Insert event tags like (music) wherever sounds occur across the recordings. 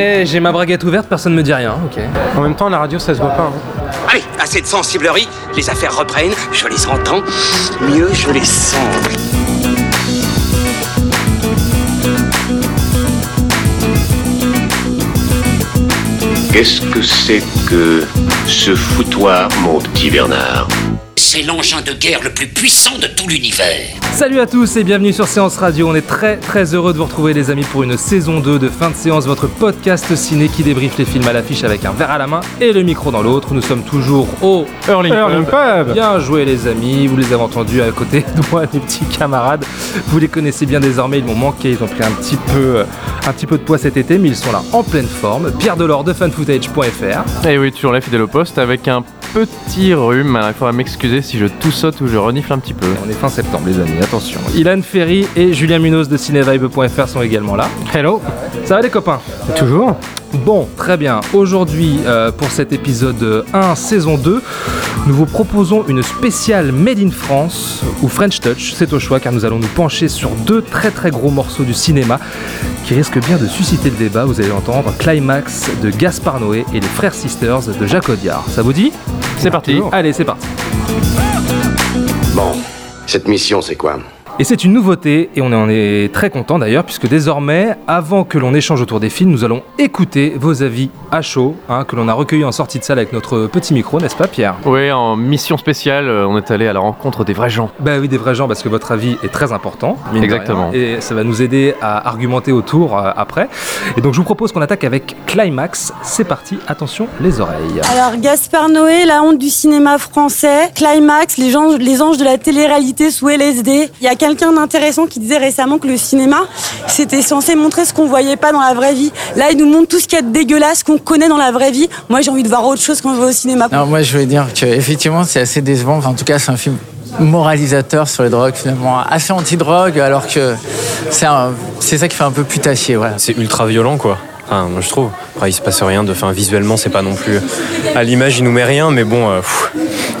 Eh, j'ai ma braguette ouverte, personne me dit rien, ok. En même temps, la radio, ça se voit pas. hein. Allez, assez de sensiblerie, les affaires reprennent, je les entends, mieux je les sens. Qu'est-ce que c'est que ce foutoir, mon petit Bernard? C'est l'engin de guerre le plus puissant de tout l'univers. Salut à tous et bienvenue sur Séance Radio. On est très très heureux de vous retrouver les amis pour une saison 2 de fin de séance, votre podcast ciné qui débriefe les films à l'affiche avec un verre à la main et le micro dans l'autre. Nous sommes toujours au Early, Pub. Bien joué les amis, vous les avez entendus à côté de moi, (laughs) des petits camarades. Vous les connaissez bien désormais, ils m'ont manqué, ils ont pris un petit peu, euh, un petit peu de poids cet été, mais ils sont là en pleine forme. Pierre Delors de fanfootage.fr. Et Eh oui, toujours là, fidèle au poste, avec un petit rhume. Alors, il faudra m'excuser si je toussote ou je renifle un petit peu. On est fin septembre les amis, attention. Ilan Ferry et Julien Munoz de cinévibe.fr sont également là. Hello. Ça va les copains? Toujours Bon, très bien. Aujourd'hui, euh, pour cet épisode 1, saison 2, nous vous proposons une spéciale Made in France ou French Touch. C'est au choix car nous allons nous pencher sur deux très très gros morceaux du cinéma qui risquent bien de susciter le débat. Vous allez entendre Climax de Gaspard Noé et les Frères Sisters de Jacques Audiard. Ça vous dit? C'est parti. Allez, c'est parti. Bon, cette mission, c'est quoi? Et c'est une nouveauté, et on en est très content d'ailleurs, puisque désormais, avant que l'on échange autour des films, nous allons écouter vos avis à chaud, hein, que l'on a recueillis en sortie de salle avec notre petit micro, n'est-ce pas Pierre? Oui, en mission spéciale, euh, on est allé à la rencontre des vrais gens. Bah oui, des vrais gens, parce que votre avis est très important. Exactement. rien, Et ça va nous aider à argumenter autour euh, après. Et donc je vous propose qu'on attaque avec Climax. C'est parti, attention les oreilles. Alors Gaspard Noé, la honte du cinéma français, Climax, les, gens, les anges de la télé-réalité sous LSD. Il y a quelqu'un d'intéressant qui disait récemment que le cinéma, c'était censé montrer ce qu'on voyait pas dans la vraie vie. Là, il nous montre tout ce qu'il y a de dégueulasse qu'on connaît dans la vraie vie. Moi, j'ai envie de voir autre chose quand je vais au cinéma. Non, moi je voulais dire que effectivement c'est assez décevant. Enfin, en tout cas, c'est un film moralisateur sur les drogues, finalement assez anti-drogue, alors que c'est ça qui fait un peu putassier. Voilà. c'est ultra violent quoi. Enfin, moi je trouve. Après, il se passe rien de. Enfin, visuellement, c'est pas non plus. À l'image, il nous met rien, mais bon, euh, pff,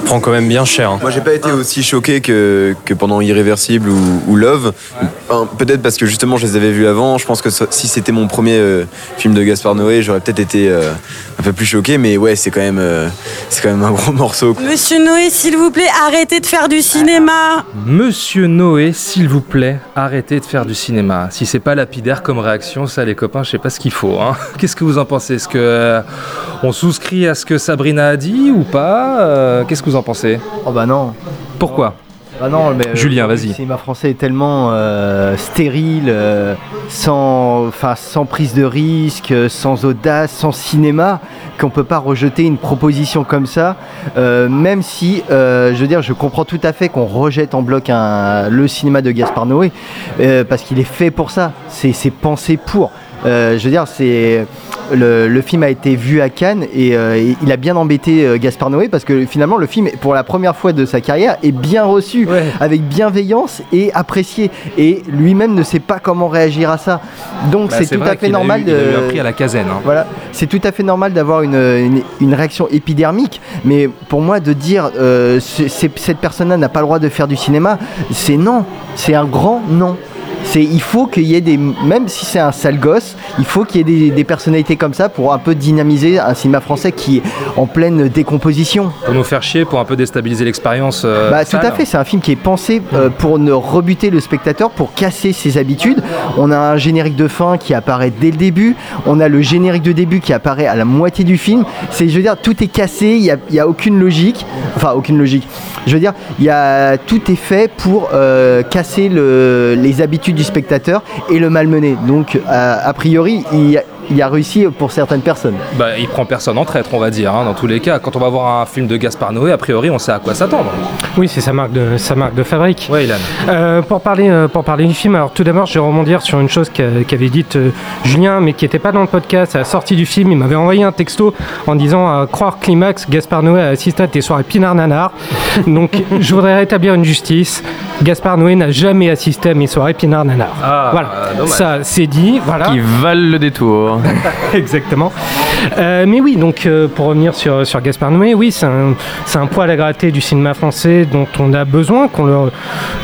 prend quand même bien cher. hein. Moi, j'ai pas été aussi choqué que, que pendant Irréversible ou, ou Love. Enfin, peut-être parce que justement, je les avais vus avant. Je pense que si c'était mon premier euh, film de Gaspard Noé, j'aurais peut-être été euh, un peu plus choqué. Mais ouais, c'est quand même, euh, c'est quand même un gros (laughs) morceau. Monsieur Noé, s'il vous plaît, arrêtez de faire du cinéma. Monsieur Noé, s'il vous plaît, arrêtez de faire du cinéma. Si c'est pas lapidaire comme réaction, ça les copains, je sais pas ce qu'il faut. Hein. (laughs) Qu'est-ce que vous en pensez? Est-ce que euh, on souscrit à ce que Sabrina a dit ou pas? Euh, Qu'est-ce que vous en pensez? Oh bah non. Pourquoi? Bah non, mais euh, Julien, vas-y. Le cinéma français est tellement euh, stérile, sans, sans prise de risque, sans audace, sans cinéma, qu'on peut pas rejeter une proposition comme ça. euh, même si, euh, je veux dire, je comprends tout à fait qu'on rejette en bloc un, le cinéma de Gaspard Noé, euh, parce qu'il est fait pour ça. C'est pensé pour. Euh, je veux dire, c'est le, le film a été vu à Cannes et, euh, et il a bien embêté euh, Gaspard Noé parce que finalement le film, pour la première fois de sa carrière, est bien reçu, Ouais. avec bienveillance et apprécié. Et lui-même ne sait pas comment réagir à ça. Donc Bah, c'est tout vrai à fait normal eu- il a eu un de. prix à la caserne. hein. Voilà, c'est tout à fait normal d'avoir une, une- une réaction épidermique, mais pour moi de dire euh, cette personne-là n'a pas le droit de faire du cinéma, c'est non, c'est un grand non. C'est, il faut qu'il y ait des, même si c'est un sale gosse, il faut qu'il y ait des, des personnalités comme ça pour un peu dynamiser un cinéma français qui est en pleine décomposition. Pour nous faire chier, pour un peu déstabiliser l'expérience. euh, Bah, tout à fait, c'est un film qui est pensé euh, pour ne rebuter le spectateur, pour casser ses habitudes. On a un générique de fin qui apparaît dès le début, on a le générique de début qui apparaît à la moitié du film. C'est, je veux dire, tout est cassé, il n'y a, il y a aucune logique, enfin aucune logique. Je veux dire, il y a, tout est fait pour euh, casser le- les habitudes du spectateur et le malmener. Donc, a priori, il, y a- il a réussi pour certaines personnes. Bah, il prend personne en traître, on va dire, hein, dans tous les cas. Quand on va voir un film de Gaspard Noé, a priori, on sait à quoi s'attendre. Oui, c'est sa marque de, sa marque de fabrique. Ouais, Ilan. Euh, pour, parler, euh, pour parler du film, alors tout d'abord, je vais rebondir sur une chose qu'a- qu'avait dite euh, Julien, mais qui n'était pas dans le podcast. À la sortie du film, il m'avait envoyé un texto en disant à croire Climax, Gaspard Noé a assisté à tes soirées Pinard Nanar. (laughs) Donc, je voudrais rétablir une justice. Gaspard Noé n'a jamais assisté à mes soirées Pinard Nanar. Ah, voilà, ça c'est dit. Voilà. Qui valent le détour. (laughs) Exactement. Euh, mais oui, donc euh, pour revenir sur, Gaspard Noé, oui, c'est un, c'est un poil à gratter du cinéma français dont on a besoin, qu'on,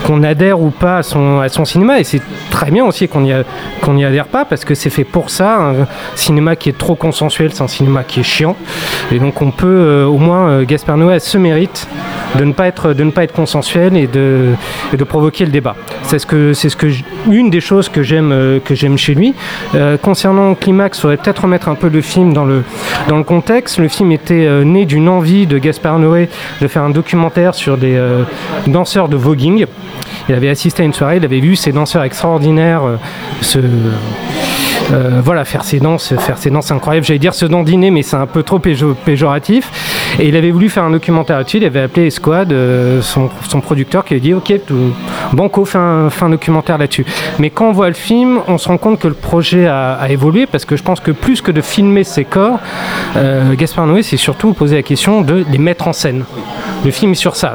qu'on adhère ou pas à son, à son cinéma. Et c'est très bien aussi qu'on n'y, qu'on n'y adhère pas parce que c'est fait pour ça. Un cinéma qui est trop consensuel, c'est un cinéma qui est chiant. Et donc on peut, euh, au moins, Gaspard Noé a ce mérite de ne pas être, de ne pas être consensuel et de, et de provoquer le débat. C'est ce que, c'est ce que, une des choses que j'aime, euh, que j'aime chez lui. Euh, concernant Climax, faudrait peut-être remettre un peu le film dans le, dans le contexte. Le film était euh, né d'une envie de Gaspard Noé de faire un documentaire sur des danseurs de voguing. Il avait assisté à une soirée, il avait vu ces danseurs extraordinaires se, voilà, faire ses danses, faire ses danses incroyables. J'allais dire se dandiner, mais c'est un peu trop péjo- péjoratif. Et il avait voulu faire un documentaire là-dessus. Il avait appelé Esquad, euh, son, producteur, qui a dit Ok, Banco fait un, documentaire là-dessus. Mais quand on voit le film, on se rend compte que le projet a, évolué parce que je pense que plus que de filmer ses corps, euh, Gaspard Noé s'est surtout posé la question de les mettre en scène. Le film est sur ça.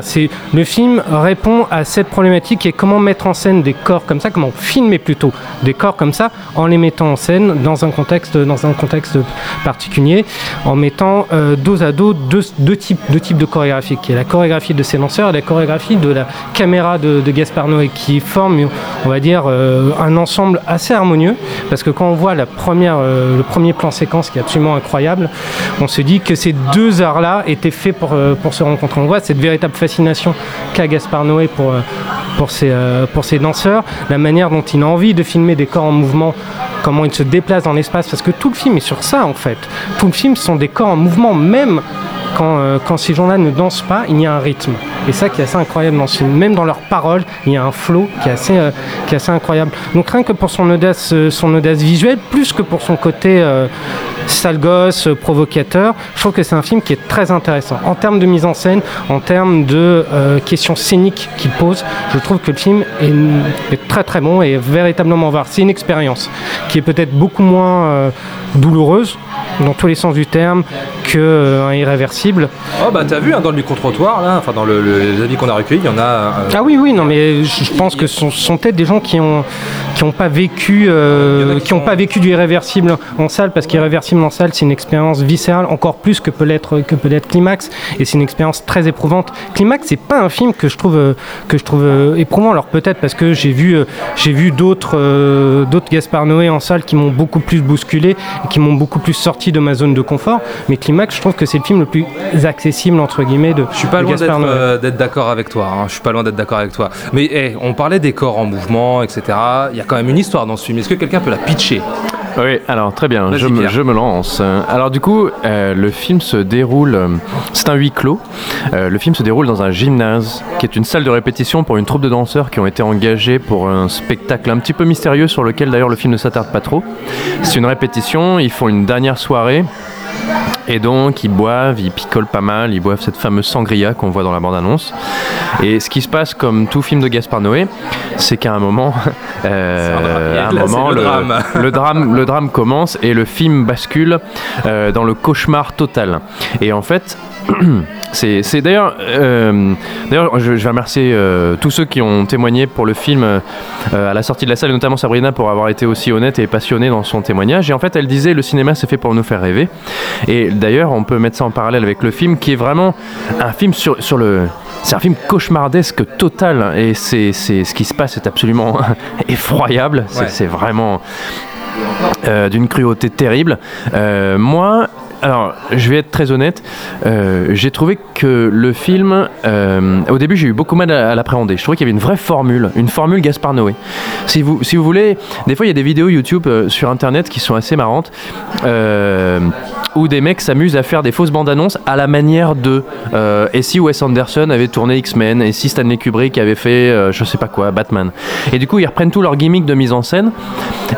Le film répond à cette problématique et comment mettre en scène des corps comme ça, comment filmer plutôt des corps comme ça en les mettant en scène dans un contexte dans un contexte particulier, en mettant euh, dos à dos deux, deux types deux de chorégraphie, qui est la chorégraphie de ses lanceurs et la chorégraphie de la caméra de, Gaspard Noé, qui forment on va dire euh, un ensemble assez harmonieux, parce que quand on voit la première euh, le premier plan séquence qui est absolument incroyable, on se dit que ces deux arts-là étaient faits pour, euh, pour se rencontrer. On voit cette véritable fascination qu'a Gaspard Noé pour, pour, ses, pour ses danseurs, la manière dont il a envie de filmer des corps en mouvement, comment il se déplace dans l'espace, parce que tout le film est sur ça en fait. Tout le film sont des corps en mouvement, même quand, euh, quand ces gens-là ne dansent pas, il y a un rythme. Et ça qui est assez incroyable dans ce film. Même dans leurs paroles, il y a un flow qui est assez, euh, qui est assez incroyable. Donc rien que pour son audace, euh, son audace visuelle, plus que pour son côté sale gosse, provocateur, je trouve que c'est un film qui est très intéressant. En termes de mise en scène, en termes de questions scéniques qu'il pose, je trouve que le film est, est très très bon et véritablement voir. C'est une expérience qui est peut-être beaucoup moins douloureuse dans tous les sens du terme que euh, irréversible. Oh bah t'as vu hein, dans le micro-trottoir là, enfin dans le- le- les avis qu'on a recueillis, il y en a. euh, Ah oui, oui, non, mais je pense que ce sont, sont peut-être des gens qui ont qui ont pas vécu, euh, qui ont pas vécu du irréversible en salle, parce qu'irréversible en salle, c'est une expérience viscérale encore plus que peut l'être que peut l'être Climax, et c'est une expérience très éprouvante. Climax, c'est pas un film que je trouve que je trouve euh, éprouvant. Alors peut-être parce que j'ai vu j'ai vu d'autres d'autres Gaspard Noé en salle qui m'ont beaucoup plus bousculé, et qui m'ont beaucoup plus sorti de ma zone de confort. Mais Climax, je trouve que c'est le film le plus accessible entre guillemets de. Je suis pas loin d'être euh, d'être d'accord avec toi. hein. Je suis pas loin d'être d'accord avec toi. Mais on parlait des corps en mouvement, etc. Il y a quand même une histoire dans ce film. Est-ce que quelqu'un peut la pitcher? Oui, alors très bien, je me, Pierre. je me lance. Alors du coup, euh, le film se déroule, euh, c'est un huis clos. Euh, le film se déroule dans un gymnase, qui est une salle de répétition pour une troupe de danseurs qui ont été engagés pour un spectacle un petit peu mystérieux sur lequel d'ailleurs le film ne s'attarde pas trop. C'est une répétition, ils font une dernière soirée. Et donc ils boivent, ils picolent pas mal, ils boivent cette fameuse sangria qu'on voit dans la bande-annonce. Et ce qui se passe comme tout film de Gaspard Noé, c'est qu'à un moment, (laughs) euh, à un Là, moment, le le, drame. (laughs) le drame, le drame commence et le film bascule euh, dans le cauchemar total. Et en fait, (clears throat) c'est d'ailleurs, euh, d'ailleurs, je, je vais remercier euh, tous ceux qui ont témoigné pour le film euh, à la sortie de la salle, et notamment Sabrina pour avoir été aussi honnête et passionnée dans son témoignage. Et en fait, elle disait le cinéma c'est fait pour nous faire rêver. Et d'ailleurs, on peut mettre ça en parallèle avec le film qui est vraiment un film sur, sur le. C'est un film cauchemardesque total et c'est c'est- ce qui se passe est absolument (laughs) effroyable. C'est Ouais. vraiment d'une cruauté terrible. Moi, alors, je vais être très honnête, euh, j'ai trouvé que le film, euh, au début, j'ai eu beaucoup mal à, l'appréhender. Je trouvais qu'il y avait une vraie formule, une formule Gaspard Noé. Si vous, si vous voulez, des fois, il y a des vidéos YouTube euh, sur Internet qui sont assez marrantes, où des mecs s'amusent à faire des fausses bandes annonces à la manière de. et si Wes Anderson avait tourné X-Men, et si Stanley Kubrick avait fait, je sais pas quoi, Batman. Et du coup, ils reprennent tout leur gimmick de mise en scène,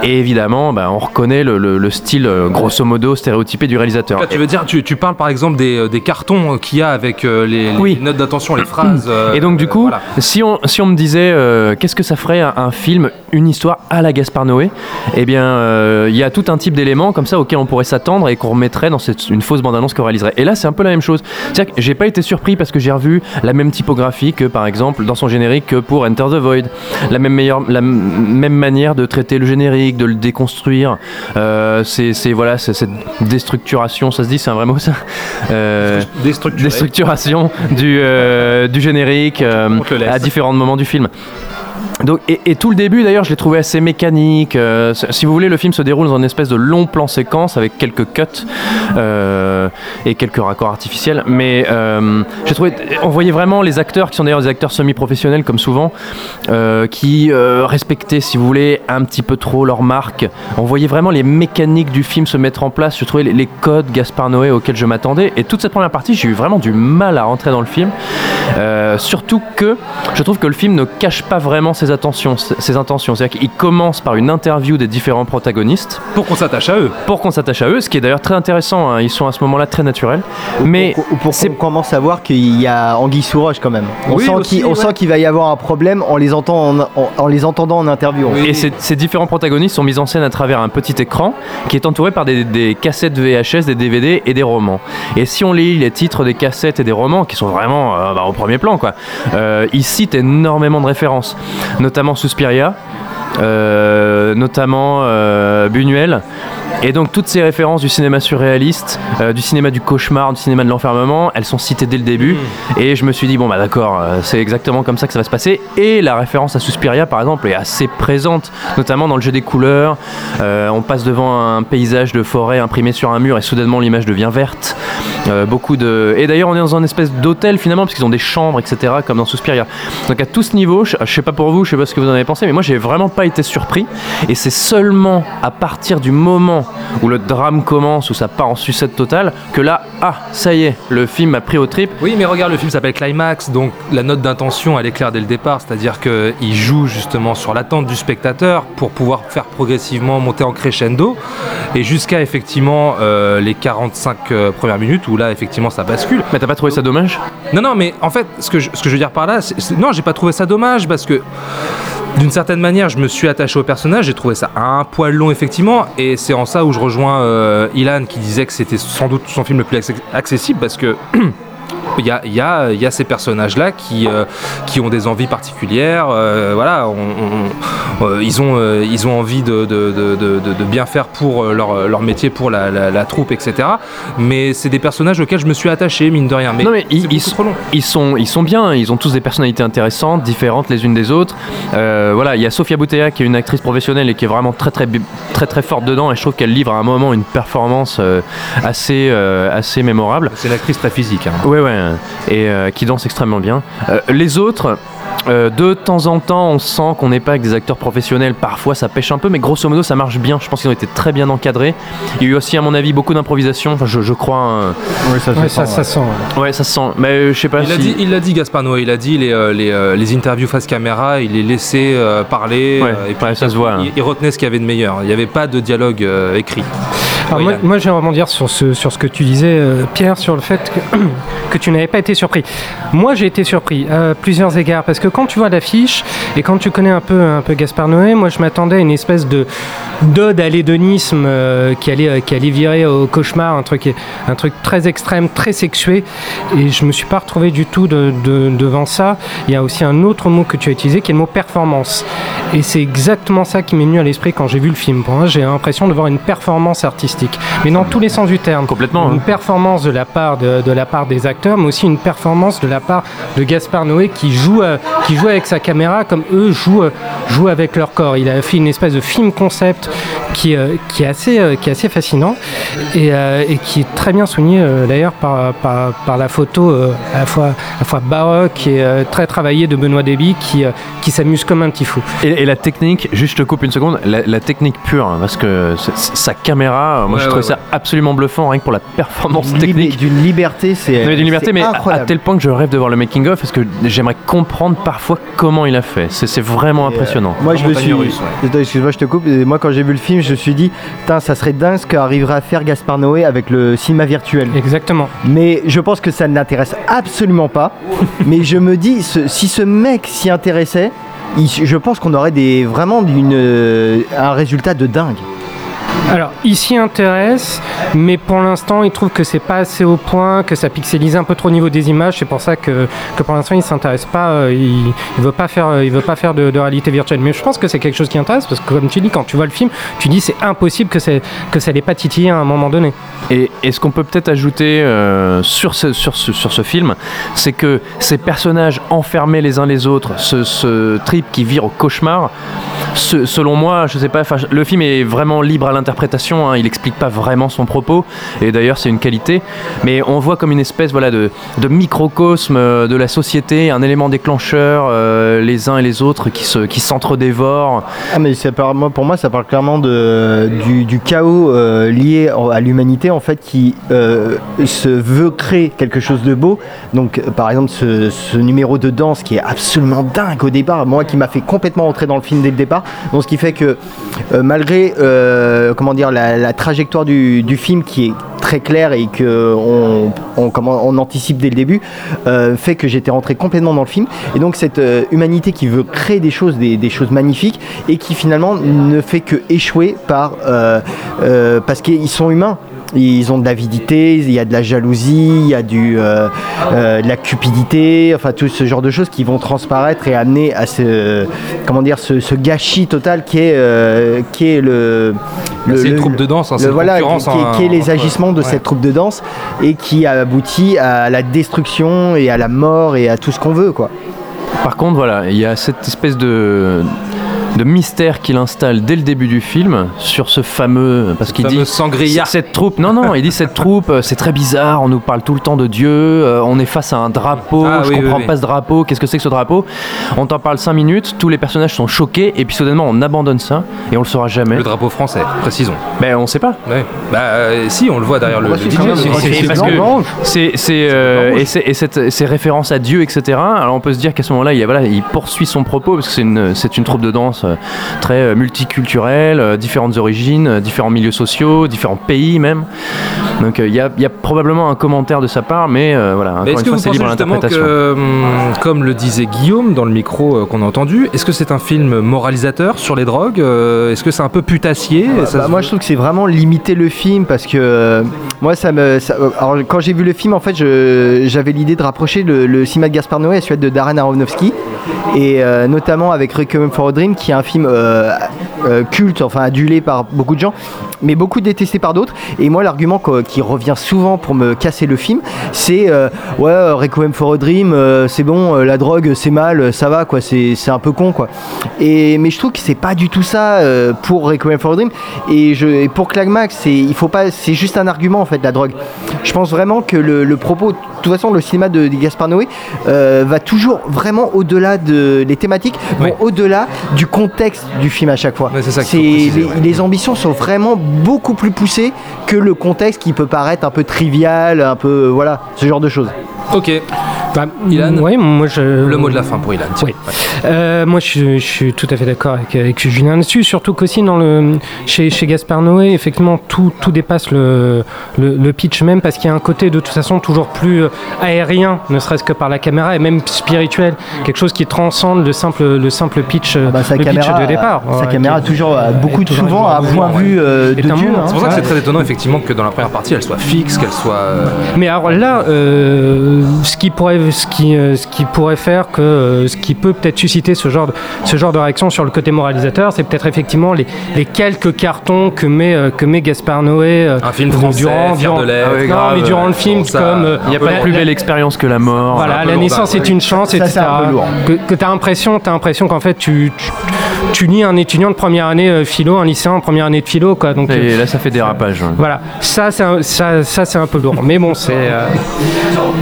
et évidemment, bah, on reconnaît le, le- le style, grosso modo, stéréotypé du réalisateur. Là, tu veux dire, tu, tu parles par exemple des, euh, des cartons qu'il y a avec euh, les, les Oui. notes d'attention, les phrases. (clears throat) euh, Et donc du euh, coup, voilà. si, on, si on me disait euh, qu'est-ce que ça ferait un, un film, une histoire à la Gaspard Noé, eh bien euh, il y a tout un type d'éléments comme ça auxquels on pourrait s'attendre et qu'on remettrait mettrait dans cette, une fausse bande-annonce qu'on réaliserait. Et là, c'est un peu la même chose. C'est-à-dire que j'ai pas été surpris parce que j'ai revu la même typographie que, par exemple, dans son générique que pour Enter the Void. La même, meilleure, la même manière de traiter le générique, de le déconstruire. Euh, c'est voilà, c'est cette déstructuration, ça se dit, c'est un vrai mot ça Euh. Déstructuration du, euh, du générique euh, à différents moments du film. Donc, et, tout le début d'ailleurs je l'ai trouvé assez mécanique. Euh, si vous voulez le film se déroule dans une espèce de long plan séquence avec quelques cuts euh, et quelques raccords artificiels. Mais euh, j'ai trouvé, on voyait vraiment les acteurs qui sont d'ailleurs des acteurs semi-professionnels comme souvent, qui respectaient si vous voulez un petit peu trop leur marque. On voyait vraiment les mécaniques du film se mettre en place. Je trouvais les, les codes Gaspard Noé auxquels je m'attendais. Et toute cette première partie j'ai eu vraiment du mal à rentrer dans le film. Surtout que je trouve que le film ne cache pas vraiment ses attentions, ses intentions. C'est-à-dire qu'il commence par une interview des différents protagonistes. Pour qu'on s'attache à eux. Pour qu'on s'attache à eux, ce qui est d'ailleurs très intéressant. hein. Ils sont à ce moment-là très naturels. Mais Pour, pour qu'on commence à voir qu'il y a Anguille sous roche quand même. On Oui, sent qu'il ouais. va y avoir un problème en les, entend en, en- en les entendant en interview. Et ces, ces différents protagonistes sont mis en scène à travers un petit écran qui est entouré par des, des cassettes VHS, des DVD et des romans. Et si on lit les titres des cassettes et des romans, qui sont vraiment euh, bah, au premier plan, quoi, euh, ils citent énormément de références, notamment Suspiria, euh, notamment euh, Buñuel. Et donc toutes ces références du cinéma surréaliste, euh, du cinéma du cauchemar, du cinéma de l'enfermement, elles sont citées dès le début. Et je me suis dit, bon bah d'accord, euh, c'est exactement comme ça que ça va se passer. Et la référence à Suspiria, par exemple, est assez présente, notamment dans le jeu des couleurs. Euh, on passe devant un paysage de forêt imprimé sur un mur et soudainement l'image devient verte. Beaucoup de... Et d'ailleurs on est dans un espèce d'hôtel finalement, parce qu'ils ont des chambres, etc., comme dans Suspiria. Donc à tout ce niveau, je, je sais pas pour vous, je sais pas ce que vous en avez pensé, mais moi j'ai vraiment pas été surpris. Et c'est seulement à partir du moment où le drame commence, où ça part en sucette totale, que là, ah, ça y est, le film m'a pris au trip. Oui, mais regarde, le film s'appelle Climax, donc la note d'intention, elle est claire dès le départ, c'est-à-dire qu'il joue justement sur l'attente du spectateur pour pouvoir faire progressivement monter en crescendo, et jusqu'à effectivement euh, les 45 euh, premières minutes où là, effectivement, ça bascule. Mais t'as pas trouvé ça dommage? Non, non, mais en fait, ce que je, ce que je veux dire par là, c'est- c'est- non, j'ai pas trouvé ça dommage parce que. D'une certaine manière, je me suis attaché au personnage, j'ai trouvé ça un poil long effectivement, et c'est en ça où je rejoins euh, Ilan qui disait que c'était sans doute son film le plus acc- accessible parce que (clears throat) il y a, il y a- il y a ces personnages-là qui, euh, qui ont des envies particulières. euh, voilà, on- on- euh, ils, ont, euh, ils ont envie de, de- de- de- de- de bien faire pour leur, leur métier, pour la, la- la troupe, etc. Mais c'est des personnages auxquels je me suis attaché, mine de rien. Mais, non mais ils, sont, trop long. ils sont ils sont bien, ils ont tous des personnalités intéressantes, différentes les unes des autres. Euh, voilà, il y a Sofia Boutea qui est une actrice professionnelle et qui est vraiment très très bi- très très forte dedans et je trouve qu'elle livre à un moment une performance euh, assez euh, assez mémorable. C'est une actrice très physique. hein. Ouais ouais et euh, qui danse extrêmement bien. Euh, les autres euh, de temps en temps, on sent qu'on n'est pas avec des acteurs professionnels. Parfois, ça pêche un peu, mais grosso modo, ça marche bien. Je pense qu'ils ont été très bien encadrés. Il y a eu aussi, à mon avis, beaucoup d'improvisation. Enfin, je, je crois. hein. Oui, ça, Ouais, ça, ça sent. ouais. Ouais, ça se sent. Mais euh, je sais pas Il l'a si. dit, il l'a dit Gaspard Noé, il a dit les, euh, les, euh, les interviews face caméra, il les laissait euh, parler. Ouais, euh, et puis ouais, ça se voit, hein. Il, il retenait ce qu'il y avait de meilleur. Il n'y avait pas de dialogue euh, écrit. Alors Ouais, moi, moi, je vais rebondir sur ce, sur ce que tu disais, euh, Pierre, sur le fait que, (clears throat) que tu n'avais pas été surpris. Moi, j'ai été surpris à plusieurs égards, parce que quand tu vois l'affiche et quand tu connais un peu, un peu Gaspard Noé, moi, je m'attendais à une espèce de d'ode à l'hédonisme euh, qui, allait, euh, qui allait virer au cauchemar, un truc, un truc très extrême, très sexué, et je me suis pas retrouvé du tout de- de- devant ça. Il y a aussi un autre mot que tu as utilisé, qui est le mot performance. Et c'est exactement ça qui m'est venu à l'esprit quand j'ai vu le film. Pour moi, j'ai l'impression de voir une performance artistique, mais dans tous les sens du terme. Complètement, Une hein. performance de la part de, de la part des acteurs, mais aussi une performance de la part de Gaspard Noé qui joue, euh, qui joue avec sa caméra comme eux jouent, euh, jouent avec leur corps. Il a fait une espèce de film concept qui, euh, qui, est, assez, euh, qui est assez fascinant et, euh, et qui est très bien souligné euh, d'ailleurs par, par, par la photo euh, à, la fois, à la fois baroque et euh, très travaillée de Benoît Déby qui, euh, qui s'amuse comme un petit fou. Et, et la technique, juste je te coupe une seconde, la, la technique pure, hein, parce que sa caméra, moi Ouais, je trouve ouais, ça absolument bluffant, rien que pour la performance technique. D'une liberté, c'est. D'une liberté, c'est mais à, tel point que je rêve de voir le making of, parce que j'aimerais comprendre parfois comment il a fait. C'est c'est vraiment Et, euh, impressionnant. Moi, je me suis. Excuse-moi, je te coupe. Et Moi, quand j'ai vu le film, je me suis dit, ça serait dingue ce qu'arriverait à faire Gaspard Noé avec le cinéma virtuel. Exactement. Mais je pense que ça ne l'intéresse absolument pas. (laughs) Mais je me dis, ce- si ce mec s'y intéressait, il- je pense qu'on aurait des, vraiment euh, un résultat de dingue. Alors, il s'y intéresse, mais pour l'instant, il trouve que c'est pas assez au point, que ça pixelise un peu trop au niveau des images. C'est pour ça que, que pour l'instant, il s'intéresse pas. euh, Il, il veut pas faire, euh, il veut pas faire de, de réalité virtuelle. Mais je pense que c'est quelque chose qui intéresse parce que, comme tu dis, quand tu vois le film, tu dis c'est impossible que, que ça n'ait pas titillé à un moment donné. Et, et ce qu'on peut peut-être ajouter euh, sur, ce, sur, ce, sur ce film, c'est que ces personnages enfermés les uns les autres, ce, trip qui vire au cauchemar, selon moi, je sais pas, le film est vraiment libre à l'interprétation, hein, il explique pas vraiment son propos, et d'ailleurs c'est une qualité, mais on voit comme une espèce voilà, de, microcosme euh, de la société, un élément déclencheur, euh, les uns et les autres qui se- qui s'entre-dévorent. Ah mais pour moi ça parle clairement de, du, chaos euh, lié à l'humanité en fait qui se veut créer quelque chose de beau. Donc par exemple ce, numéro de danse qui est absolument dingue au départ, moi qui m'a fait complètement entrer dans le film dès le départ. Donc ce qui fait que malgré euh, la, trajectoire du, film qui est très claire et que on, on, anticipe dès le début euh, fait que j'étais rentré complètement dans le film. Et donc cette euh, humanité qui veut créer des choses des, choses magnifiques et qui finalement ne fait que échouer par euh, parce qu'ils sont humains ils ont de l'avidité, il y a de la jalousie, il y a du, euh, euh, de la cupidité, enfin tout ce genre de choses qui vont transparaître et amener à ce, comment dire, ce, ce gâchis total qui est, euh, qui est le, c'est une troupe de danse, hein, c'est le- une voilà, qui, concurrence qui- en- qui est les en- agissements de ouais. cette troupe de danse et qui a abouti à la destruction et à la mort et à tout ce qu'on veut quoi. Par contre, voilà, il y a cette espèce de, de mystère qu'il installe dès le début du film sur ce fameux. Parce qu'il dit. sangria. Cette troupe, non, non, il dit cette troupe, euh, c'est très bizarre, on nous parle tout le temps de Dieu, euh, on est face à un drapeau, Ah, je oui, comprends oui. pas ce drapeau, qu'est-ce que c'est que ce drapeau? On t'en parle 5 minutes, tous les personnages sont choqués, et puis soudainement on abandonne ça, et on le saura jamais. Le drapeau français, précisons. Ben on sait pas. Ouais. Bah euh, si, on le voit derrière le, Ouais, le c'est euh, et, c'est- et cette- ces références à Dieu etc alors on peut se dire qu'à ce moment-là il, y a- voilà, il poursuit son propos parce que c'est une c'est une troupe de danse euh, très euh, multiculturelle euh, différentes origines euh, différents milieux sociaux différents pays même. Donc euh, il y, a, il y a probablement un commentaire de sa part mais euh, voilà est-ce que fois vous c'est pensez libre à justement que, hum, comme le disait Guillaume dans le micro euh, qu'on a entendu, est-ce que c'est un film moralisateur sur les drogues Euh, Est-ce que c'est un peu putassier Ça Bah, se- moi je trouve que c'est vraiment limiter le film parce que euh, moi ça me ça- alors quand j'ai vu le film en fait j'avais l'idée de rapprocher le, le cinéma de Gaspar Noé à celui de Darren Aronofsky et euh, notamment avec Requiem for a Dream qui un film euh, euh, culte enfin adulé par beaucoup de gens mais beaucoup détesté par d'autres. Et moi l'argument qui revient souvent pour me casser le film c'est euh, ouais euh, Requiem for a Dream euh, c'est bon la drogue c'est mal ça va quoi c'est c'est un peu con quoi. Et mais je trouve que c'est pas du tout ça euh, pour Requiem for a Dream. Et, je, et pour Climax c'est il faut pas c'est juste un argument en fait la drogue. Je pense vraiment que le, le propos de toute façon le cinéma de, de Gaspar Noé va toujours vraiment au-delà de les thématiques au-delà du contexte du film à chaque fois. Ouais, c'est ça les, les ambitions sont vraiment beaucoup plus poussées que le contexte qui peut paraître un peu trivial un peu voilà ce genre de choses Ok. Bah, Ilan ouais, moi je. Le mot de la fin pour Ilan. Oui. Euh, moi, je, je suis tout à fait d'accord avec, avec Julien là-dessus. Surtout qu'aussi, dans le, chez, chez Gaspard Noé, effectivement, tout, tout dépasse le, le, le pitch même parce qu'il y a un côté de toute façon toujours plus euh, aérien, ne serait-ce que par la caméra et même spirituel. Quelque chose qui transcende le simple, le simple pitch, Ah bah, sa le pitch caméra de départ. sa Ouais, caméra qui- toujours euh, beaucoup toujours souvent à point euh, de est un Dieu monde. hein. C'est pour ça que c'est très étonnant effectivement que dans la première partie elle soit fixe, qu'elle soit. euh, Mais alors là, euh, ce, qui pourrait, ce, qui, euh, ce qui pourrait faire que euh, ce qui peut peut-être susciter ce genre de, ce genre de réaction sur le côté moralisateur, c'est peut-être effectivement les, les quelques cartons que met, euh, que met Gaspard Noé Un film français, durant, de. Ah non, grave, mais durant le film, ça, comme il n'y a pas de plus belle expérience que la mort voilà, la naissance est une chance, Ça, c'est etc. un peu lourd. Que, que tu as l'impression, t'as l'impression qu'en fait, tu, tu, tu lis un étudiant de première année euh, philo, un lycéen en première année de philo, quoi. Donc, euh, et là ça fait dérapage voilà, ça c'est un, ça, ça, c'est un peu lourd. Mais bon, c'est euh,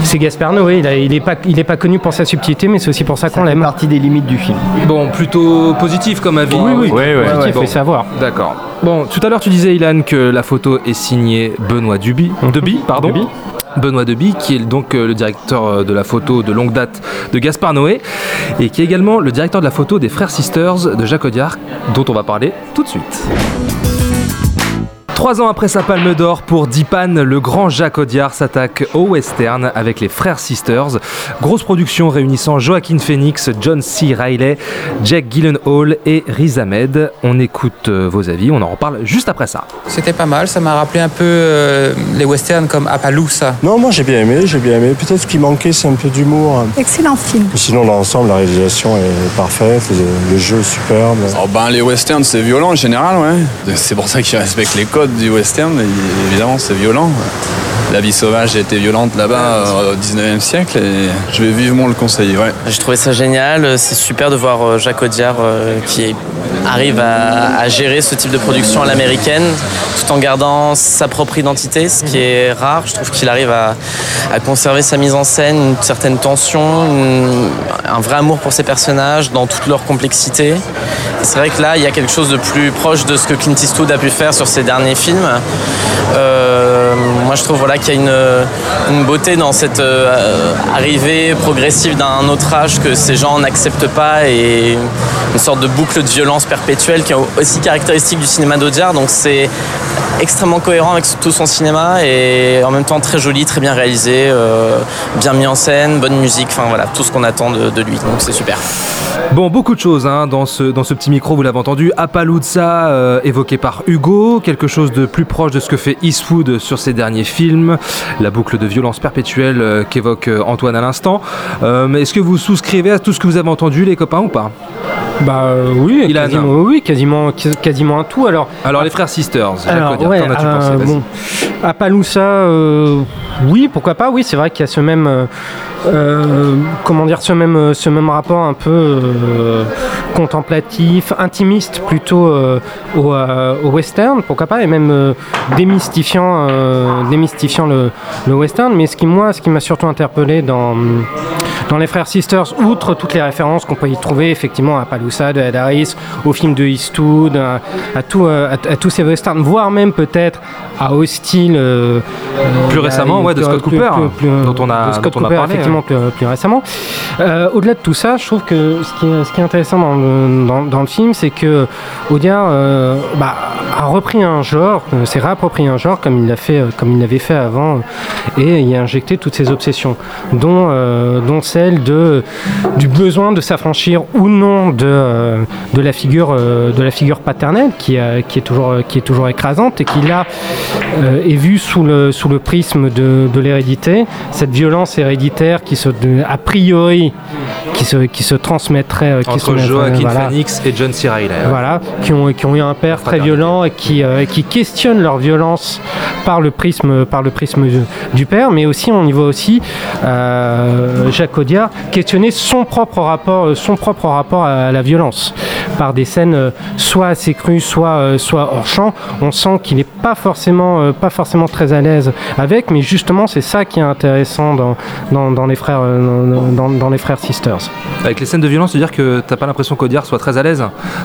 c'est Gaspard Noé. Il, a- il est pas il est pas connu pour sa subtilité, mais c'est aussi pour ça qu'on C'est l'aime. partie des limites du film Bon, plutôt positif comme avis. Oui, oui, Ouais, ouais. positif, Bon. fait savoir. D'accord. Bon, tout à l'heure tu disais Ilan que la photo est signée Benoît Duby, Deby, pardon. Deby. Benoît Deby, qui est donc euh, le directeur euh, de la photo de longue date de Gaspard Noé, et qui est également le directeur de la photo des Frères Sisters de Jacques Audiard, dont on va parler tout de suite. Trois ans après sa palme d'or pour Dipan, le grand Jacques Audiard s'attaque au western avec les Frères Sisters. Grosse production réunissant Joaquin Phoenix, John C. Riley, Jack Gyllenhaal et Riz Ahmed. On écoute euh, vos avis, on en reparle juste après ça. C'était pas mal, ça m'a rappelé un peu euh, les westerns comme Appaloosa. Non, moi j'ai bien aimé, j'ai bien aimé. Peut-être ce qui manquait, c'est un peu d'humour. Excellent film. Sinon, dans l'ensemble, la réalisation est parfaite, le, le jeu est superbe. Oh ben, les westerns, c'est violent en général, ouais. C'est pour ça qu'ils respectent les codes du western, évidemment, c'est violent. La vie sauvage a été violente là-bas euh, au 19e siècle et je vais vivement le conseiller. Ouais. J'ai trouvé ça génial. C'est super de voir euh, Jacques Audiard euh, qui arrive à, à gérer ce type de production à l'américaine tout en gardant sa propre identité, ce qui est rare. Je trouve qu'il arrive à, à conserver sa mise en scène, une certaine tension, une- un vrai amour pour ses personnages dans toute leur complexité. C'est vrai que là, il y a quelque chose de plus proche de ce que Clint Eastwood a pu faire sur ses derniers films. Euh, moi, je trouve voilà, qu'il y a une, une beauté dans cette euh, arrivée progressive d'un autre âge que ces gens n'acceptent pas et une sorte de boucle de violence perpétuelle qui est aussi caractéristique du cinéma d'Audiard. Donc c'est extrêmement cohérent avec tout son cinéma et en même temps très joli, très bien réalisé, euh, bien mis en scène, bonne musique, enfin voilà, tout ce qu'on attend de, lui. Donc c'est super. Bon, beaucoup de choses hein, dans, ce, petit micro, vous l'avez entendu. Appaloosa, euh, évoqué par Hugo, quelque chose de plus proche de ce que fait Eastwood sur ses derniers films, la boucle de violence perpétuelle euh, qu'évoque euh, Antoine à l'instant. Est-ce que vous souscrivez à tout ce que vous avez entendu, les copains, ou pas? Bah euh, oui, Ilan. quasiment, oui, quasiment, quasiment un tout. Alors, Alors, les frères Sisters, Alors, Audiard, ouais, as-tu euh, pensé Vas-y. bon, Appaloosa, euh, oui, pourquoi pas, oui, c'est vrai qu'il y a ce même, euh, euh, comment dire, ce même, ce même rapport un peu euh, contemplatif, intimiste plutôt euh, au, euh, au western, pourquoi pas, et même euh, démystifiant, euh, démystifiant le, le western. Mais ce qui, moi, ce qui m'a surtout interpellé dans dans les frères Sisters, outre toutes les références qu'on peut y trouver effectivement à Paloussa de Ed Harris, au film de Eastwood, à, à tout, euh, à, à tous ces westerns, voire même peut-être à Hostile. euh, Plus euh, récemment, ouais, de Scott plus- Cooper, plus- plus- dont on a- de Scott dont on a Cooper, parlé, effectivement, plus, plus récemment. Euh, Au-delà de tout ça, je trouve que ce qui est, ce qui est intéressant dans le, dans, dans le film, c'est que Audiard euh, bah, a repris un genre, euh, s'est réapproprié un genre comme il l'a fait, euh, comme il l'avait fait avant, euh, et y a injecté toutes ses obsessions, dont, euh, dont celle de, du besoin de s'affranchir ou non de, euh, de la figure, euh, de la figure paternelle qui, euh, qui est toujours, qui est toujours écrasante et qui là est vue sous le, sous le prisme de, de l'hérédité, cette violence héréditaire qui se, a priori, qui se, qui se transmettrait, qui Entre Joaquin voilà. Phoenix et John C. Reilly. Voilà, qui ont, qui ont eu un père très violent et qui, qui questionnent leur violence par le prisme, par le prisme du, du père, mais aussi on y voit aussi euh, Jacques Questionner son propre rapport, euh, son propre rapport à la violence par des scènes euh, soit assez crues, soit, euh, soit hors champ. On sent qu'il n'est pas forcément, euh, pas forcément très à l'aise avec, mais justement c'est ça qui est intéressant dans, dans, dans les frères, dans, dans les frères Sisters. Avec les scènes de violence, tu veux dire que t'as pas l'impression qu'Audiard soit très à l'aise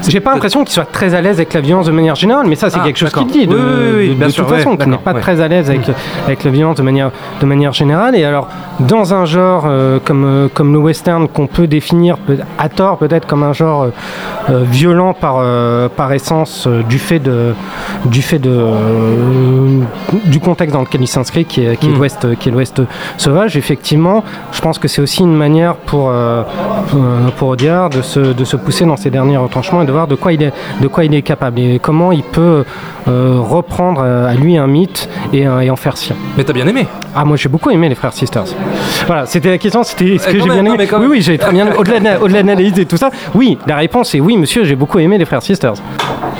J'ai pas l'impression qu'il soit très à l'aise avec la violence de manière générale, mais ça c'est Ah, quelque chose qu'il dit de, Oui, oui, oui, de- bien de sûr, toute façon, qu'il n'est pas ouais. très à l'aise avec, avec la violence de manière, de manière générale. Et alors, dans un genre euh, comme, euh, comme le western, qu'on peut définir à tort peut-être comme un genre euh, violent par, euh, par essence euh, du fait, de, du, fait de, euh, du contexte dans lequel il s'inscrit, qui est, qui est l'ouest qui est l'ouest sauvage, effectivement, je pense que c'est aussi une manière pour, pour, Audiard de se, de se pousser dans ses derniers retranchements et de voir de quoi il est, de quoi il est capable et comment il peut reprendre à lui un mythe et, et en faire sien. Mais t'as bien aimé Ah, moi j'ai beaucoup aimé les frères Sisters. Voilà, c'était la question, c'était est-ce Eh, que j'ai même, bien non, aimé mais quand Oui, oui, j'ai très bien (laughs) Au-delà de, la- au-delà de l'analyse et tout ça, oui, la réponse est oui, monsieur, j'ai beaucoup aimé les frères Sisters.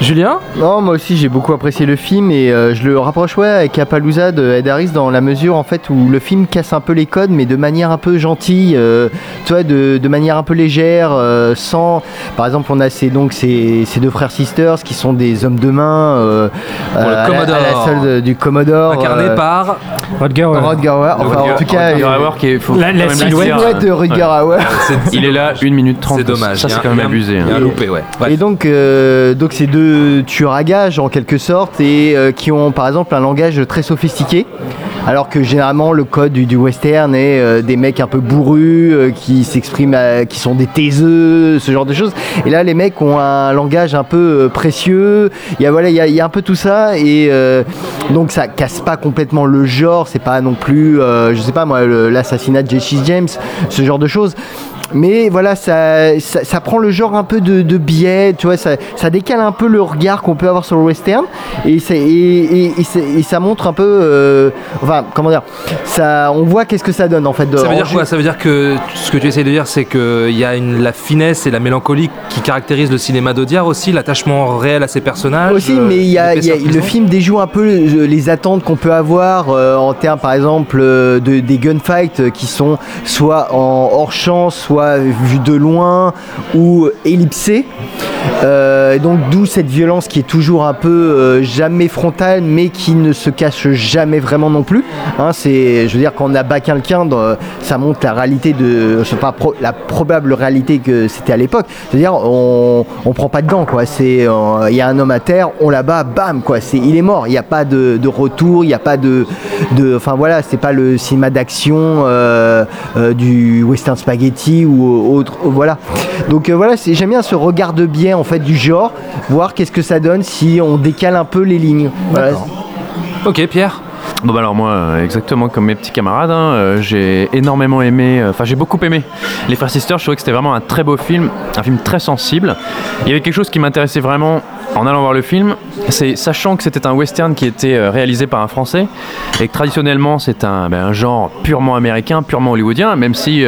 Julien? Non, moi aussi j'ai beaucoup apprécié le film et euh, je le rapproche ouais, avec Appaloosa de Ed Harris dans la mesure en fait où le film casse un peu les codes mais de manière un peu gentille, euh, tu vois, de, de manière un peu légère, euh, sans. Par exemple, on a ces, donc ces, ces deux frères sisters qui sont des hommes de main euh, Pour le à la- à la Commodore. solde du Commodore. Incarné euh, par Rodger Hauer. Rodger Hauer. Enfin, en tout cas, euh, Hauer qui est, faut La- la silhouette. dire. silhouette de Rutger Hauer. Il est là 1 minute 30. C'est dommage. Ça, il c'est quand même il abusé. Il y a hein. loupé, ouais. Bref. Et donc, euh, donc c'est deux tueurs à gages en quelque sorte et euh, qui ont par exemple un langage très sophistiqué. alors que généralement le code du, du western est euh, des mecs un peu bourrus euh, qui s'expriment, euh, qui sont des taiseux, ce genre de choses. Et là, les mecs ont un langage un peu euh, précieux. Il y a voilà, il y a, il y a un peu tout ça et euh, donc ça casse pas complètement le genre. C'est pas non plus, euh, je sais pas moi, l'assassinat de Jesse James, ce genre de choses. Mais voilà, ça, ça, ça prend le genre un peu de, de biais, tu vois, ça, ça décale un peu le regard qu'on peut avoir sur le western et, ça montre un peu, euh, enfin, comment dire, ça, on voit qu'est-ce que ça donne en fait. de- Ça veut dire quoi? Ça veut dire que ce que tu essayes de dire, c'est qu'il y a une, la finesse et la mélancolie qui caractérisent le cinéma d'Audiard aussi, l'attachement réel à ses personnages. Aussi, euh, mais y a, y le film déjoue un peu les attentes qu'on peut avoir euh, en termes, par exemple, de, des gunfights qui sont soit en hors champ, soit vus de loin ou ellipsés. Euh, donc d'où cette violence qui est toujours un peu euh, jamais frontale, mais qui ne se cache jamais vraiment non plus. Hein, c'est, je veux dire, quand on abat quelqu'un, ça montre la réalité de, la probable réalité que c'était à l'époque. C'est-à-dire, on, on prend pas de gants, quoi. C'est, euh, il y a un homme à terre, on l'abat, bam, quoi. C'est, il est mort. Il n'y a pas de, retour, il n'y a pas de, de, enfin voilà, c'est pas le cinéma d'action euh, euh, du western spaghetti ou autre, voilà. Donc euh, voilà, j'aime bien ce regard de biais en fait du genre, voir qu'est-ce que ça donne si on décale un peu les lignes. Ok, Pierre? Bon bah alors moi, euh, exactement comme mes petits camarades, hein, euh, j'ai énormément aimé, euh, enfin j'ai beaucoup aimé Les Frères Sisters, je trouvais que c'était vraiment un très beau film, un film très sensible. Il y avait quelque chose qui m'intéressait vraiment en allant voir le film, c'est sachant que c'était un western qui était réalisé par un Français, et que traditionnellement c'est un, ben, genre purement américain, purement hollywoodien, même si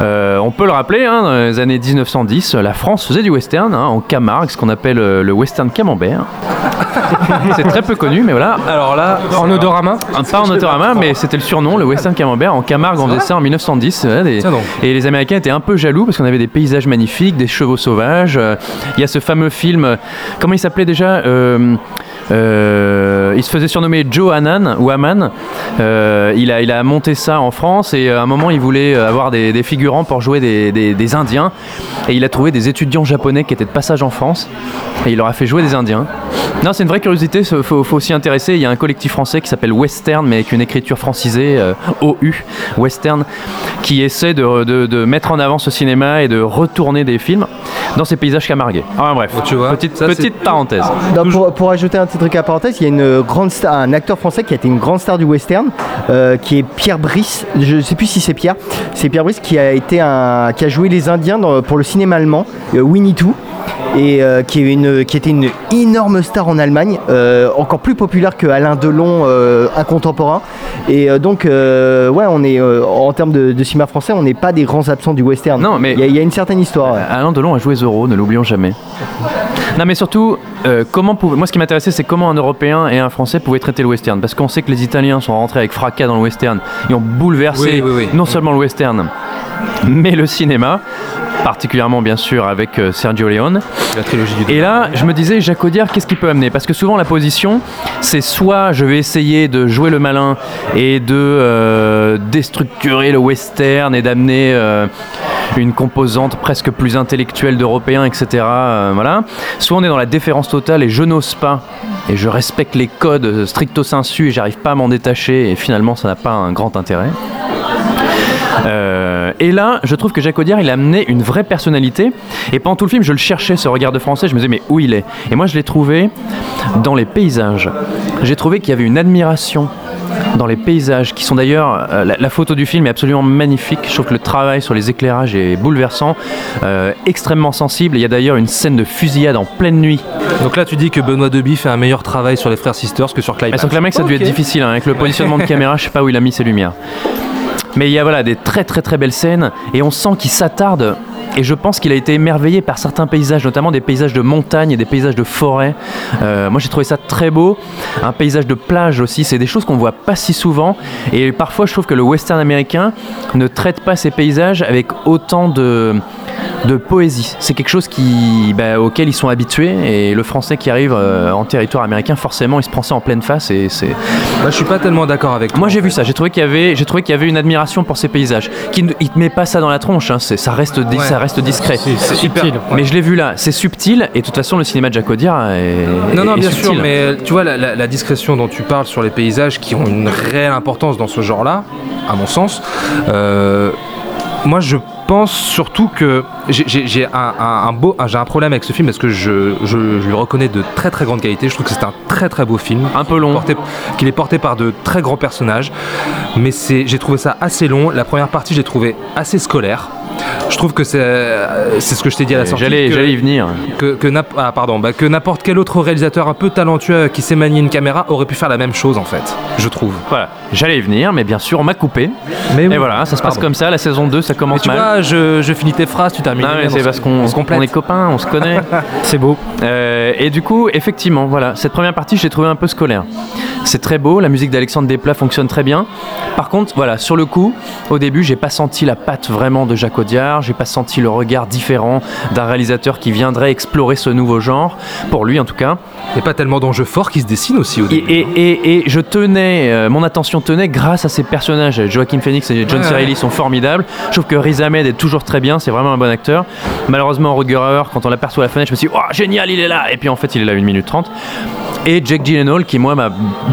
on peut le rappeler, hein, dans les années 1910, la France faisait du western hein, en Camargue, ce qu'on appelle le western camembert. (laughs) c'est très peu connu, mais voilà. Alors là, En odorama Un- Pas en Autorama, mais c'était le surnom, le Western Camembert. En Camargue, on faisait ça en 1910. ouais, des- Tiens donc. et les Américains étaient un peu jaloux parce qu'on avait des paysages magnifiques, des chevaux sauvages. Euh, Il y a ce fameux film, euh, comment il s'appelait déjà Euh, euh, il se faisait surnommer Joe Hanan ou Haman. Euh, il, a, il a monté ça en France et euh, à un moment il voulait euh, avoir des, des figurants pour jouer des, des- des Indiens et il a trouvé des étudiants japonais qui étaient de passage en France et il leur a fait jouer des Indiens. Non, c'est une vraie curiosité, il faut, faut s'y intéresser. Il y a un collectif français qui s'appelle Western, mais avec une écriture francisée, euh, OU, Western, qui essaie de, de- de mettre en avant ce cinéma et de retourner des films dans ces paysages camarguais. Enfin bref, tu vois, petite, ça, c'est- petite parenthèse. Non, pour, pour ajouter un petit truc à parenthèse, il y a une grande star, un acteur français qui a été une grande star du western, euh, qui est Pierre Brice. Je ne sais plus si c'est Pierre. C'est Pierre Brice qui a été un, qui a joué les Indiens dans- pour le cinéma allemand, euh, Winnie Two. Et euh, qui, est une, qui était une énorme star en Allemagne, euh, encore plus populaire que Alain Delon, euh, un contemporain. Et euh, donc, euh, ouais, on est euh, en termes de, de cinéma français, on n'est pas des grands absents du western. Non, mais- il y, a- il y a une certaine histoire. ouais. Alain Delon a joué Zorro, ne l'oublions jamais. Non, mais surtout, euh, comment pouvait- moi ce qui m'intéressait, c'est comment un Européen et un Français pouvaient traiter le western. Parce qu'on sait que les Italiens sont rentrés avec fracas dans le western. Ils ont bouleversé Oui, oui, oui. non seulement le western, mais le cinéma. Particulièrement, bien sûr, avec euh, Sergio Leone. La trilogie du Et là, je me disais, Jacques Audiard, qu'est-ce qu'il peut amener? Parce que souvent, la position, c'est soit je vais essayer de jouer le malin et de euh, déstructurer le western et d'amener euh, une composante presque plus intellectuelle d'européen, etc. euh, voilà. Soit on est dans la déférence totale et je n'ose pas et je respecte les codes stricto sensu et j'arrive pas à m'en détacher et finalement, ça n'a pas un grand intérêt. Euh, et là, je trouve que Jacques Audiard, il a amené une vraie personnalité. Et pendant tout le film, je le cherchais, ce regard de français. Je me disais, mais où il est? Et moi, je l'ai trouvé dans les paysages. J'ai trouvé qu'il y avait une admiration dans les paysages, qui sont d'ailleurs. euh, la, la photo du film est absolument magnifique. Je trouve que le travail sur les éclairages est bouleversant, euh, extrêmement sensible. Il y a d'ailleurs une scène de fusillade en pleine nuit. Donc là, tu dis que Benoît Deby fait un meilleur travail sur les frères Sisters que sur Clive. Mais la mec, ça a dû être difficile, hein, avec le positionnement de caméra, je sais pas où il a mis ses lumières. Mais il y a voilà, des très très très belles scènes et on sent qu'il s'attarde. Et je pense qu'il a été émerveillé par certains paysages, notamment des paysages de montagne et des paysages de forêt. Euh, moi j'ai trouvé ça très beau. Un paysage de plage aussi, c'est des choses qu'on voit pas si souvent. Et parfois je trouve que le western américain ne traite pas ces paysages avec autant de de poésie. C'est quelque chose qui, bah, auquel ils sont habitués et le français qui arrive euh, en territoire américain, forcément, il se prend ça en pleine face et c'est. Bah, je suis pas tellement d'accord avec toi. Moi, j'ai vu ça. J'ai trouvé qu'il y avait, j'ai trouvé qu'il y avait une admiration pour ces paysages. Qui, ne- il te met pas ça dans la tronche. hein, c'est- ça reste, dis- Ouais. ça reste discret. C'est- subtil, ouais. Mais je l'ai vu là. C'est subtil et de toute façon, le cinéma de Jacques Audiard est. Non, non, est bien subtil. sûr, mais tu vois, la, la- la discrétion dont tu parles sur les paysages qui ont une réelle importance dans ce genre-là, à mon sens, euh, moi je pense surtout que j'ai- un, un- un beau, j'ai un problème avec ce film parce que je, je- je lui reconnais de très très grande qualité. Je trouve que c'est un très très beau film. Un peu long. Qu'il est porté par de très grands personnages. Mais j'ai trouvé ça assez long. La première partie, j'ai trouvé assez scolaire. Je trouve que c'est euh, c'est ce que je t'ai dit à la sortie. J'allais, y venir. que, que ah, pardon, bah, que n'importe quel autre réalisateur un peu talentueux qui sait manier une caméra aurait pu faire la même chose en fait, je trouve. Voilà, j'allais y venir, mais bien sûr, on m'a coupé. Mais et oui. voilà, ça se passe Pardon. comme ça. La saison 2, ça commence mal. Je, je finis tes phrases, tu termines. Non, mais c'est on parce qu'on on se complète. on est copains, on se connaît. (laughs) C'est beau. Euh, et du coup, effectivement, voilà, cette première partie, j'ai trouvé un peu scolaire. C'est très beau, la musique d'Alexandre Desplat fonctionne très bien. Par contre, voilà, sur le coup, au début, j'ai pas senti la patte vraiment de Jacques Audiard, j'ai pas senti le regard différent d'un réalisateur qui viendrait explorer ce nouveau genre, pour lui en tout cas. Il n'y a pas tellement d'enjeux forts qui se dessinent aussi au Et, début. et- et- et je tenais, euh, mon attention tenait grâce à ces personnages. Joaquin Phoenix et John Ouais, C. Reilly ouais. sont formidables. Je trouve que Riz Ahmed est toujours très bien, c'est vraiment un bon acteur. Malheureusement, Rutger Hauer, quand on l'aperçoit à la fenêtre, je me suis dit, oh génial, il est là Et puis en fait, il est là 1 minute 30. Et Jake Gyllenhaal, qui moi m'a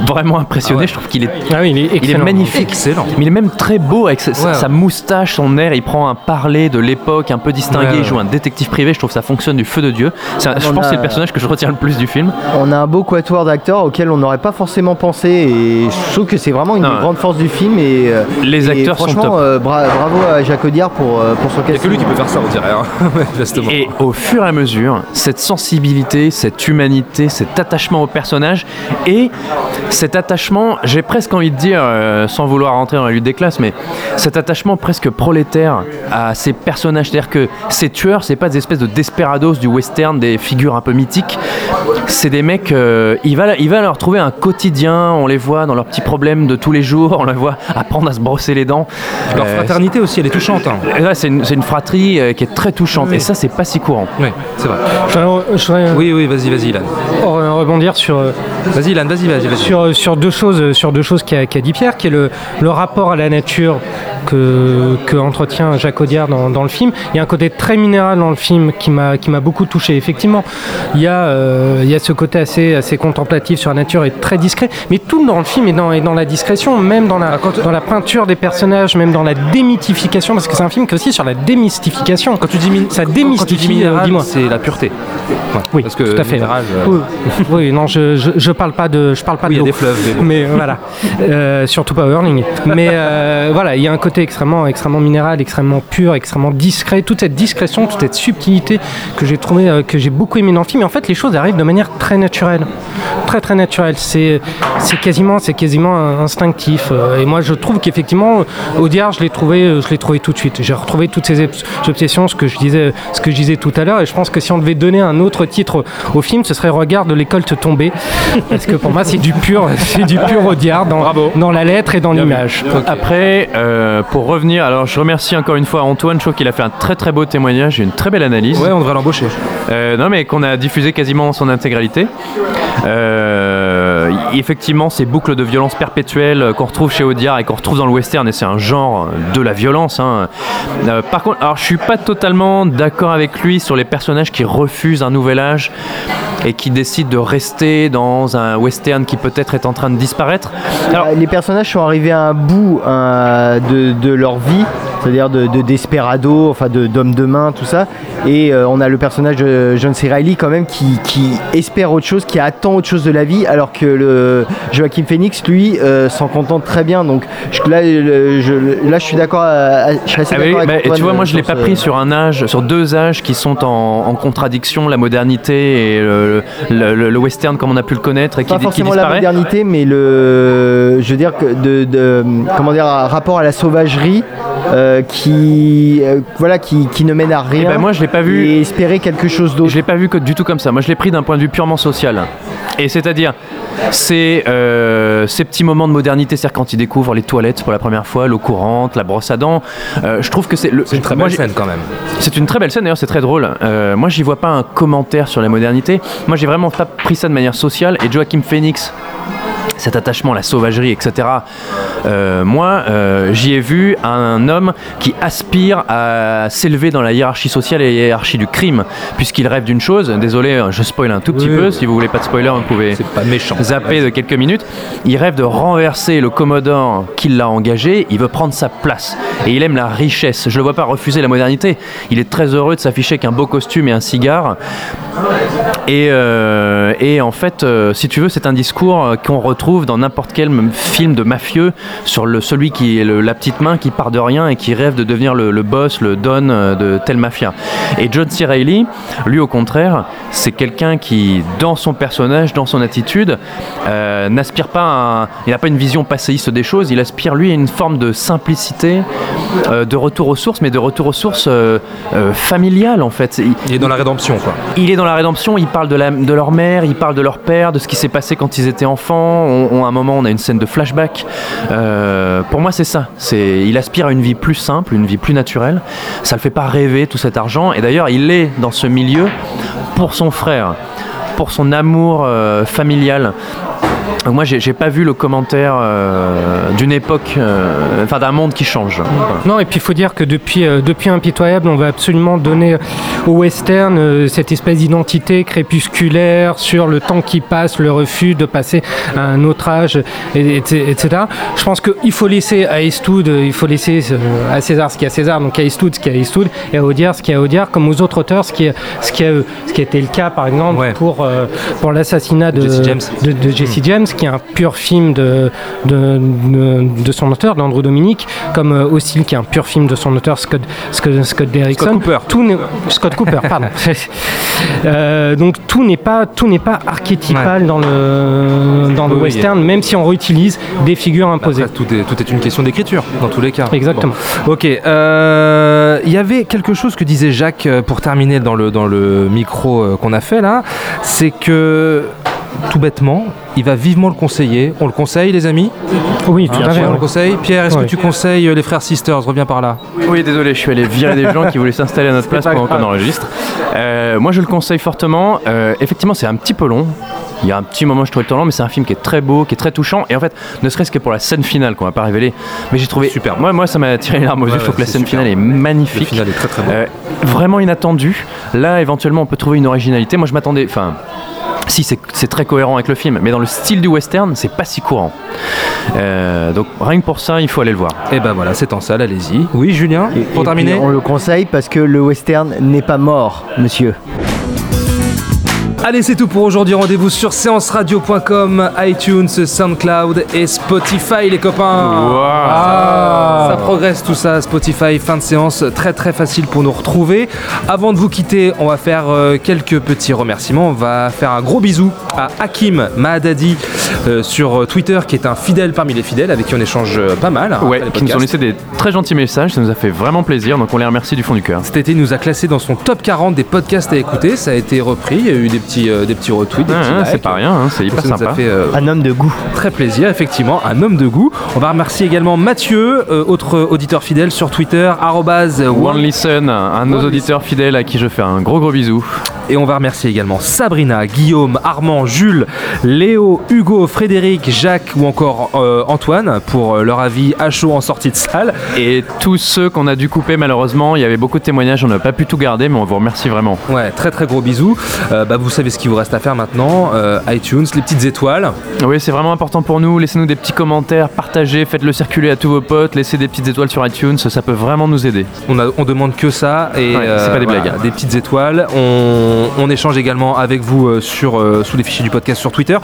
vraiment impressionné, je trouve qu'il est, Ah oui, il est il est excellent. magnifique. Excellent. Mais il est même très beau avec sa, Ouais, sa ouais. moustache, son air, il prend un parler de l'époque un peu distingué, Ouais, il joue un détective privé, je trouve que ça fonctionne du feu de Dieu. Un- je pense que c'est a- le personnage que je retiens le plus du film. On a un beau quatuor d'acteurs auquel on n'aurait pas forcément pensé et je trouve que c'est vraiment une Non, grandes forces du film et euh, Les et acteurs sont franchement top. euh, bra- bravo à Jacques Audiard pour, euh, pour son Il n'y a que lui qui peut faire ça, on dirait. hein. (laughs) Et au fur et à mesure, cette sensibilité, cette humanité, cet attachement au personnage et cet attachement, j'ai presque envie de dire, euh, sans vouloir rentrer dans la lutte des classes, mais cet attachement presque prolétaire à ces personnages. C'est-à-dire que ces tueurs, c'est pas des espèces de desperados du western, des figures un peu mythiques. C'est des mecs, euh, il, va, il va leur trouver un quotidien, on les voit dans leurs petits problèmes de tous les jours, (laughs) on les voit apprendre à se brosser les dents. Leur Euh, fraternité aussi, elle est touchante. hein. Là, c'est une, fratrie euh, qui est très touchante. Et ça, c'est pas si courant. Oui, c'est vrai. Je voudrais- je voudrais, euh, Oui, oui, vas-y, vas-y, Ilan. re- rebondir sur, euh, Vas-y, Ilan, vas-y, vas-y, sur, sur deux choses, euh, sur deux choses qu'a qu'a dit Pierre, qui est le, le rapport à la nature que, que entretient Jacques Audiard dans, dans le film. Il y a un côté très minéral dans le film qui m'a beaucoup touché. Effectivement, il y a euh, il y a ce côté assez assez contemplatif sur la nature et très discret, mais tout dans le film est dans est dans la discrétion, même dans la dans la peinture des personnages, même dans la démythification, parce que c'est un film qui est aussi sur la démystification. Quand tu dis, min- ça démystifie, euh, dis-moi. c'est la pureté. Ouais, Oui, parce que tout à fait. euh, Oui, non, je, je, je parle pas de, je parle pas Oui, il y de a des fleuves, mais bon. Mais euh, voilà, Euh, surtout pas Hurling. Mais euh, voilà, il y a un côté extrêmement, extrêmement minéral, extrêmement pur, extrêmement discret. Toute cette discrétion, toute cette subtilité que j'ai trouvé, que j'ai beaucoup aimé dans le film. Et en fait, les choses arrivent de manière très naturelle, très très naturelle. C'est, c'est quasiment, c'est quasiment instinctif. Euh, Et moi, je trouve qu'effectivement, Audiard, je l'ai trouvé, euh, je l'ai trouvé tout de suite. J'ai retrouvé toutes ces obs- obsessions, ce que je disais, ce que je disais tout à l'heure. Et je pense que si on devait donner un autre titre au film, ce serait Regarde l'école te tomber. (laughs) Parce que pour moi, c'est du pur, (laughs) c'est du pur Audiard dans, dans la lettre et dans l'image. Après, euh, pour revenir, alors je remercie encore une fois Antoine, je trouve qu'il a fait un très très beau témoignage et une très belle analyse. Ouais, on devrait l'embaucher. Euh, non, mais qu'on a diffusé quasiment en son intégralité. Euh, euh, effectivement, ces boucles de violence perpétuelle euh, qu'on retrouve chez Audiard et qu'on retrouve dans le western, et c'est un genre de la violence. hein. Euh, par contre, alors je suis pas totalement d'accord avec lui sur les personnages qui refusent un nouvel âge et qui décident de rester dans un western qui peut-être est en train de disparaître. Euh, les personnages sont arrivés à un bout euh, de, de leur vie, c'est-à-dire de, de desperado, enfin de d'homme de main, tout ça. Et euh, on a le personnage de John C. Reilly quand même qui, qui espère autre chose, qui attend autre chose de la vie, alors que le Joaquin Phoenix, lui, euh, s'en contente très bien. Donc je- là, le- je, là, je suis d'accord. Je suis assez Ah oui, bah, avec et tu vois, moi euh, je l'ai pas pris sur un âge, sur deux âges qui sont en, en contradiction, la modernité et le, le- le- le western comme on a pu le connaître et qui, pas qui forcément la modernité, mais le, je veux dire que de, de- comment dire, un rapport à la sauvagerie euh, qui, euh, voilà, qui, qui ne mène à rien. ben, moi, je l'ai pas vu. Et espérer quelque chose d'autre. Je l'ai pas vu que du tout comme ça. Moi je l'ai pris d'un point de vue purement social. Et c'est-à-dire, c'est euh, ces petits moments de modernité, c'est-à-dire quand ils découvrent les toilettes pour la première fois, l'eau courante, la brosse à dents. euh, je trouve que c'est. C'est une très belle scène quand même. C'est une très belle scène, d'ailleurs, c'est très drôle. Euh, moi, j'y vois pas un commentaire sur la modernité. Moi, j'ai vraiment pas pris ça de manière sociale. Et Joachim Phoenix, cet attachement, la sauvagerie, etc. Euh, moi, euh, j'y ai vu un homme qui aspire à s'élever dans la hiérarchie sociale et la hiérarchie du crime, puisqu'il rêve d'une chose. Désolé, je spoil un tout petit Oui, peu. oui. Si vous voulez pas de spoiler, vous pouvez pas méchant. zapper de quelques minutes. Il rêve de renverser le Commodore qui l'a engagé. Il veut prendre sa place. Et il aime la richesse. Je le vois pas refuser la modernité. Il est très heureux de s'afficher avec un beau costume et un cigare. Et, euh, et en fait, si tu veux, c'est un discours qu'on retrouve dans n'importe quel film de mafieux sur le, celui qui est le- la petite main qui part de rien et qui rêve de devenir le, le boss, le don euh, de telle mafia. Et John C. Reilly, lui au contraire, c'est quelqu'un qui, dans son personnage, dans son attitude, euh, n'aspire pas à un- il n'a pas une vision passéiste des choses, il aspire lui à une forme de simplicité, euh, de retour aux sources, mais de retour aux sources euh, euh, familiales en fait. Il, Il est dans la rédemption quoi. il est dans la rédemption, il parle de, la- de leur mère, il parle de leur père, de ce qui s'est passé quand ils étaient enfants. On, on- un moment, on a une scène de flashback. Euh, pour moi, c'est ça. Il aspire à une vie plus simple, une vie plus naturelle. Ça le fait pas rêver tout cet argent. Et d'ailleurs, il est dans ce milieu pour son frère, pour son amour euh, familial. Donc moi, j'ai, pas vu le commentaire euh, d'une époque, euh, enfin d'un monde qui change. Voilà. Non, et puis il faut dire que depuis, euh, depuis Impitoyable, on va absolument donner au western cette espèce d'identité crépusculaire sur le temps qui passe, le refus de passer à un autre âge, et- et- etc. Je pense qu'il faut laisser à Eastwood, il faut laisser à César ce qui est à César, donc à Eastwood ce qui est à Eastwood, et à Audiard ce qui est à Audiard, comme aux autres auteurs, ce qui, est, ce qui, a, ce qui a été le cas par exemple pour, pour l'assassinat de, Jesse James. de, de Jesse James, qui est un pur film de, de, de, de son auteur, d'Andrew Dominic, comme euh, Hostile, qui est un pur film de son auteur, Scott, Scott, Scott Derrickson. Scott Cooper. Tout Scott Cooper, pardon. (laughs) Euh, donc tout n'est pas, tout n'est pas archétypal dans le, dans le Oui, oui. western, même si on réutilise des figures imposées. Après, tout, est, tout est une question d'écriture, dans tous les cas. Exactement. Bon. Ok. euh, Il y avait quelque chose que disait Jacques euh, pour terminer dans le, dans le micro qu'on a fait là. C'est que, tout bêtement, il va vivement le conseiller. On le conseille, les amis Oui, tout à fait, On le conseille. Pierre, est-ce que tu conseilles euh, les frères Sisters Reviens par là. Oui, désolé, je suis allé virer des gens qui voulaient s'installer à notre place pendant qu'on enregistre. Euh, moi, je le conseille fortement. Euh, effectivement, c'est un petit peu long. Il y a un petit moment, je trouvais le temps long, mais c'est un film qui est très beau, qui est très touchant. Et en fait, ne serait-ce que pour la scène finale qu'on va pas révéler, mais j'ai trouvé super. Moi, moi, ça m'a tiré les larmes aux yeux. Je trouve que la scène super. finale est magnifique. Le final est très très beau. Euh, vraiment inattendue. Là, éventuellement, on peut trouver une originalité. Moi, je m'attendais. Enfin. Si, c'est très cohérent avec le film, mais dans le style du western, c'est pas si courant. Euh, donc, rien que pour ça, il faut aller le voir. Et ben voilà, c'est en salle, allez-y. Oui, Julien, pour Et terminer puis, on le conseille parce que le western n'est pas mort, monsieur. Allez, c'est tout pour aujourd'hui. Rendez-vous sur séanceradio.com, iTunes, SoundCloud et Spotify, les copains. Ah, ça progresse tout ça, Spotify, fin de séance, très très facile pour nous retrouver. Avant de vous quitter, on va faire euh, quelques petits remerciements. On va faire un gros bisou à Hakim Mahadadi euh, sur Twitter, qui est un fidèle parmi les fidèles, avec qui on échange euh, pas mal. hein, Ouais, qui nous ont laissé des très gentils messages, ça nous a fait vraiment plaisir, donc on les remercie du fond du cœur. Cet été, il nous a classé dans son top 40 des podcasts à écouter. Ça a été repris. Il y a eu des petits, euh, des petits retweets, des c'est pas rien, hein, c'est hyper Ça nous a sympa. fait, euh, Un homme de goût. Très plaisir, effectivement, un homme de goût. On va remercier également Mathieu, euh, autre auditeur fidèle sur Twitter, arrobase One Listen, un de nos One auditeurs fidèles à qui je fais un gros gros bisou. Et on va remercier également Sabrina, Guillaume, Armand, Jules, Léo, Hugo, Frédéric, Jacques ou encore euh, Antoine pour euh, leur avis à chaud en sortie de salle. Et tous ceux qu'on a dû couper malheureusement, il y avait beaucoup de témoignages, on n'a pas pu tout garder, mais on vous remercie vraiment. Ouais, très très gros bisous. Euh, bah, vous savez ce qu'il vous reste à faire maintenant. Euh, iTunes, les petites étoiles. Oui, c'est vraiment important pour nous. Laissez-nous des petits commentaires, partagez, faites-le circuler à tous vos potes, laissez des petites étoiles sur iTunes, ça peut vraiment nous aider. On, a- on demande que ça et Ouais, c'est pas des voilà, blagues. des petites étoiles. On, on échange également avec vous euh, sur euh, sous les fichiers du podcast sur Twitter.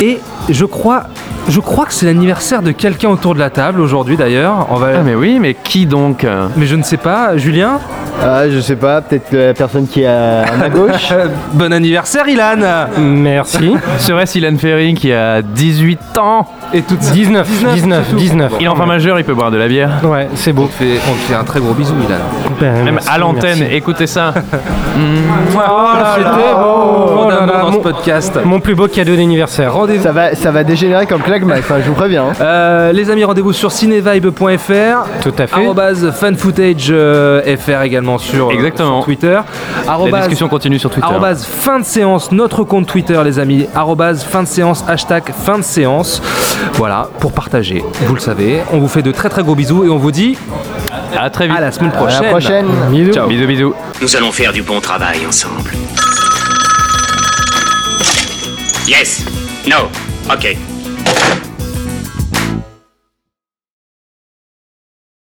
Et je crois, je crois que c'est l'anniversaire de quelqu'un autour de la table aujourd'hui d'ailleurs. On va. Ah mais oui, mais qui donc euh Mais je ne sais pas, Julien? Ah, je sais pas, peut-être la personne qui est à, à ma (laughs) gauche. bon anniversaire, Ilan. Merci. (laughs) Serait-ce Ilan Ferry qui a 18 ans Et toutes 19, 19, 19. Il est enfin majeur, il peut boire de la bière. Ouais, c'est beau. On te fait, on te fait un très gros bisou, Ilan. Ben, Même merci, à l'antenne, merci. écoutez ça. (laughs) Là c'était là. beau. Oh là là, dans ce mon- podcast. Mon plus beau cadeau d'anniversaire. Rendez-vous. Ça va, ça va dégénérer comme Clagmax, hein, je vous préviens. hein. Euh, les amis, rendez-vous sur cinevibe.fr. Tout à fait. Arrobase fanfootage euh, FR également sur, euh, Exactement. sur Twitter. La Arrobase- discussion continue sur Twitter. Arrobase fin de séance, notre compte Twitter, les amis. Fin de séance, hashtag fin de séance. Voilà, pour partager. Vous le savez. On vous fait de très très gros bisous et on vous dit À très vite. à la semaine À prochaine. la prochaine. Bisous. Ciao. Bisous, bisous. Nous allons faire du bon travail ensemble. Yes. No. Ok.